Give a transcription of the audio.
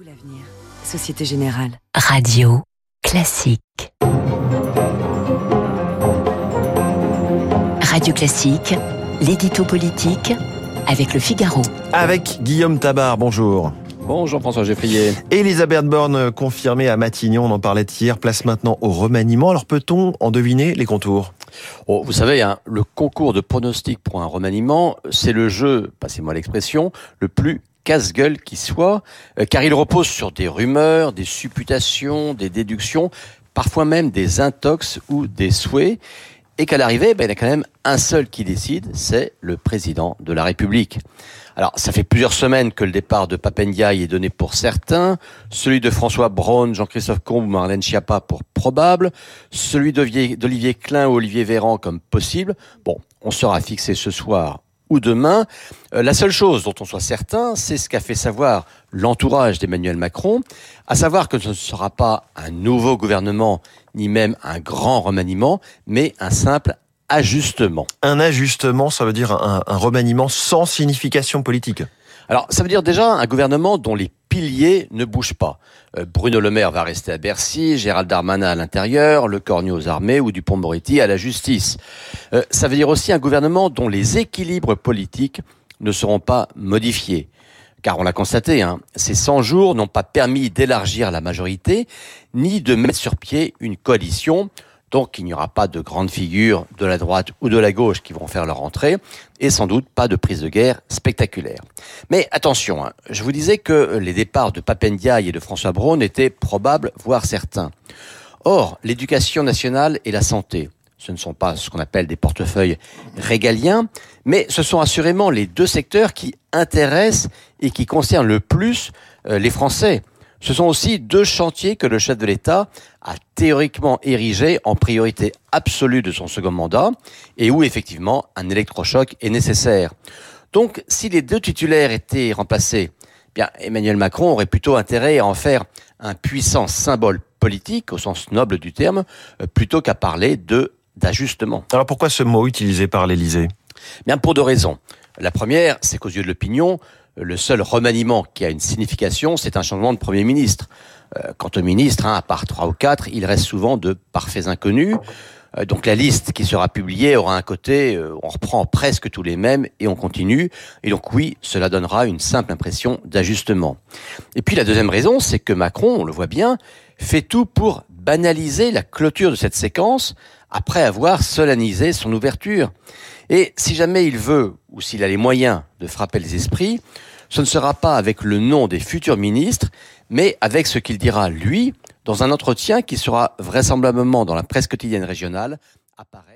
vous l'avenir. Société Générale. Radio classique. Radio classique, l'édito politique avec le Figaro. Avec Guillaume Tabar, bonjour. Bonjour François Geffrier. Elisabeth Borne confirmée à Matignon, on en parlait hier, place maintenant au remaniement. Alors peut-on en deviner les contours? Oh, Vous savez, hein, le concours de pronostic pour un remaniement, c'est le jeu, passez-moi l'expression, le plus casse-gueule qui soit, euh, car il repose sur des rumeurs, des supputations, des déductions, parfois même des intox ou des souhaits, et qu'à l'arrivée, ben, il y a quand même un seul qui décide, c'est le président de la République. Alors, ça fait plusieurs semaines que le départ de Papendiaï est donné pour certains, celui de François Braun, Jean-Christophe Combe ou Marlène Schiappa pour probable, celui d'Olivier Klein ou Olivier Véran comme possible. Bon, on sera fixé ce soir ou demain. Euh, la seule chose dont on soit certain, c'est ce qu'a fait savoir l'entourage d'Emmanuel Macron, à savoir que ce ne sera pas un nouveau gouvernement, ni même un grand remaniement, mais un simple ajustement. Un ajustement, ça veut dire un, un remaniement sans signification politique alors, ça veut dire déjà un gouvernement dont les piliers ne bougent pas. Euh, Bruno Le Maire va rester à Bercy, Gérald Darmanin à l'intérieur, Le Cornu aux armées ou Dupont-Moretti à la justice. Euh, ça veut dire aussi un gouvernement dont les équilibres politiques ne seront pas modifiés. Car on l'a constaté, hein, ces 100 jours n'ont pas permis d'élargir la majorité, ni de mettre sur pied une coalition donc il n'y aura pas de grandes figures de la droite ou de la gauche qui vont faire leur entrée, et sans doute pas de prise de guerre spectaculaire. Mais attention, hein, je vous disais que les départs de Papendiaï et de François Braun étaient probables, voire certains. Or, l'éducation nationale et la santé, ce ne sont pas ce qu'on appelle des portefeuilles régaliens, mais ce sont assurément les deux secteurs qui intéressent et qui concernent le plus euh, les Français. Ce sont aussi deux chantiers que le chef de l'État a théoriquement érigés en priorité absolue de son second mandat et où effectivement un électrochoc est nécessaire. Donc si les deux titulaires étaient remplacés, eh bien Emmanuel Macron aurait plutôt intérêt à en faire un puissant symbole politique au sens noble du terme euh, plutôt qu'à parler de d'ajustement. Alors pourquoi ce mot utilisé par l'Élysée? Bien pour deux raisons. La première, c'est qu'aux yeux de l'opinion, le seul remaniement qui a une signification, c'est un changement de Premier ministre. Euh, quant au ministre, hein, à part trois ou quatre, il reste souvent de parfaits inconnus. Euh, donc la liste qui sera publiée aura un côté, euh, on reprend presque tous les mêmes et on continue. Et donc oui, cela donnera une simple impression d'ajustement. Et puis la deuxième raison, c'est que Macron, on le voit bien, fait tout pour banaliser la clôture de cette séquence après avoir solennisé son ouverture. Et si jamais il veut, ou s'il a les moyens de frapper les esprits, ce ne sera pas avec le nom des futurs ministres, mais avec ce qu'il dira lui dans un entretien qui sera vraisemblablement dans la presse quotidienne régionale apparaître